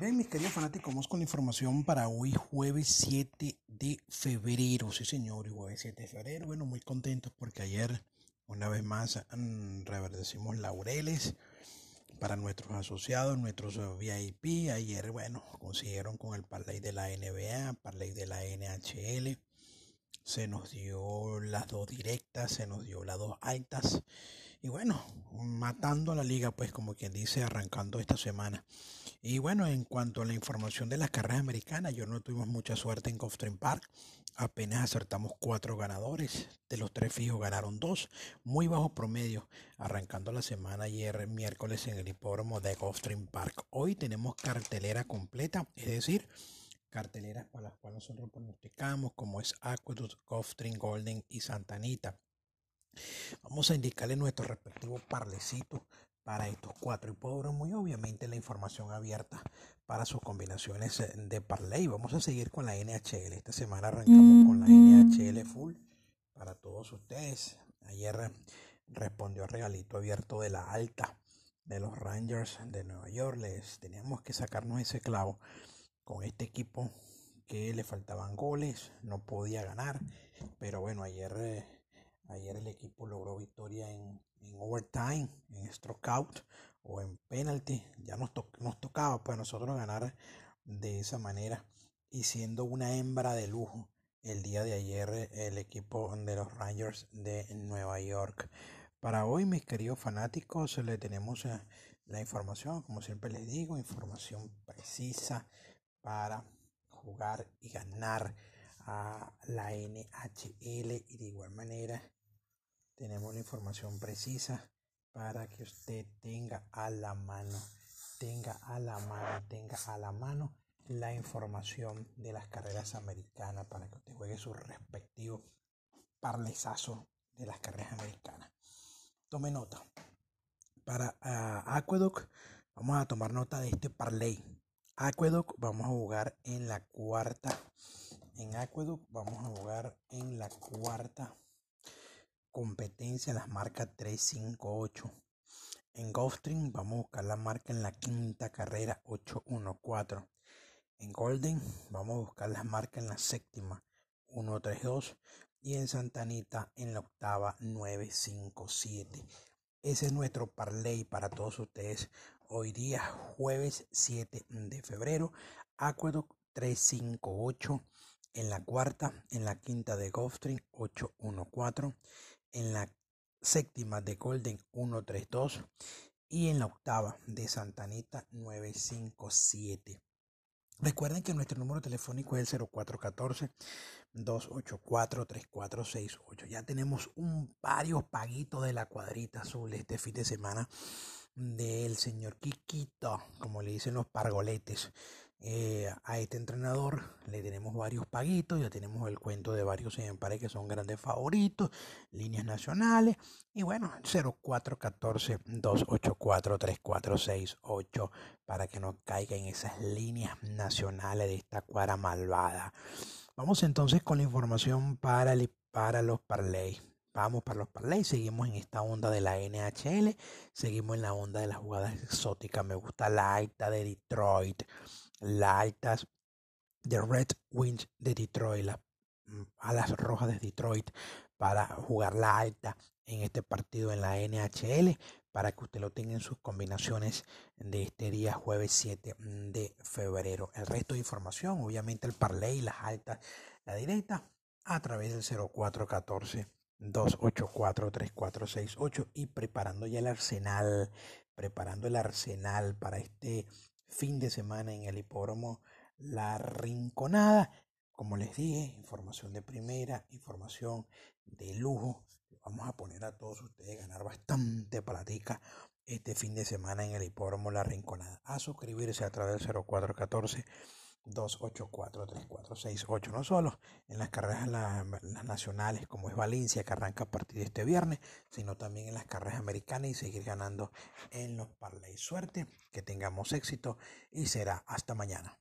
Bien, mis queridos fanáticos, vamos con la información para hoy, jueves 7 de febrero. Sí, señor, jueves 7 de febrero. Bueno, muy contentos porque ayer, una vez más, mm, reverdecimos laureles para nuestros asociados, nuestros VIP. Ayer, bueno, consiguieron con el parlay de la NBA, parlay de la NHL. Se nos dio las dos directas, se nos dio las dos altas. Y bueno, matando a la liga, pues como quien dice, arrancando esta semana. Y bueno, en cuanto a la información de las carreras americanas, yo no tuvimos mucha suerte en Gulfstream Park. Apenas acertamos cuatro ganadores. De los tres fijos ganaron dos. Muy bajo promedio. Arrancando la semana ayer, miércoles, en el hipódromo de Gulfstream Park. Hoy tenemos cartelera completa, es decir, carteleras para las cuales nosotros pronosticamos, como es Aqueduct, Gulfstream Golden y Santa Anita. Vamos a indicarle nuestro respectivo parlecito para estos cuatro hipódromos y obviamente la información abierta para sus combinaciones eh, de parlay. Vamos a seguir con la NHL. Esta semana arrancamos con la NHL full para todos ustedes. Ayer respondió a regalito abierto de la alta de los Rangers de Nueva York. Les teníamos que sacarnos ese clavo con este equipo que le faltaban goles, no podía ganar, pero bueno, ayer eh, Ayer el equipo logró victoria en, overtime, en stroke o en penalty. Ya nos, nos tocaba pues nosotros ganar de esa manera. Y siendo una hembra de lujo el día de ayer el equipo de los Rangers de Nueva York. Para hoy, mis queridos fanáticos, le tenemos eh, la información, como siempre les digo, información precisa para jugar y ganar a la NHL y de igual manera tenemos la información precisa para que usted tenga a la mano, tenga a la mano, tenga a la mano la información de las carreras americanas para que usted juegue su respectivo parlesazo de las carreras americanas. Tome nota. Para uh, Aqueduct vamos a tomar nota de este parlay. Aqueduct vamos a jugar en la cuarta. En Aqueduct vamos a jugar en la cuarta competencia las marcas 358. En Gulfstream vamos a buscar la marca en la quinta carrera 814. En Golden vamos a buscar las marcas en la séptima 132 y en Santa Anita en la octava 957. Ese es nuestro parlay para todos ustedes. Hoy día jueves 7 de febrero, Aqueduct 358 en la cuarta, en la quinta de Gulfstream 814 en la séptima de Golden 132 y en la octava de Santanita 957. Recuerden que nuestro número telefónico es el 0414-284-3468. Ya tenemos un varios paguitos de la cuadrita azul este fin de semana del señor Kikito, como le dicen los pargoletes. Eh, a este entrenador le tenemos varios paguitos, ya tenemos el cuento de varios ejemplares que son grandes favoritos, líneas nacionales y bueno, 0414-284-3468 para que no caiga en esas líneas nacionales de esta cuadra malvada. Vamos entonces con la información para, para los parlays. Vamos para los parlays, seguimos en esta onda de la NHL, seguimos en la onda de las jugadas exóticas. Me gusta la alta de Detroit la altas de Red Wings de Detroit, las mm, alas rojas de Detroit, para jugar la alta en este partido en la NHL, para que usted lo tenga en sus combinaciones de este día jueves 7 de febrero. El resto de información, obviamente el parlay, las altas, la directa, a través del 0414 284 3468 y preparando ya el arsenal, preparando el arsenal para este fin de semana en el hipódromo La Rinconada. Como les dije, información de primera, información de lujo. Vamos a poner a todos ustedes a ganar bastante platica este fin de semana en el hipódromo La Rinconada. A suscribirse a través del 0414 284-3468. No solo en las carreras las nacionales como es Valencia, que arranca a partir de este viernes, sino también en las carreras americanas y seguir ganando en los parlays. Suerte, que tengamos éxito y será hasta mañana.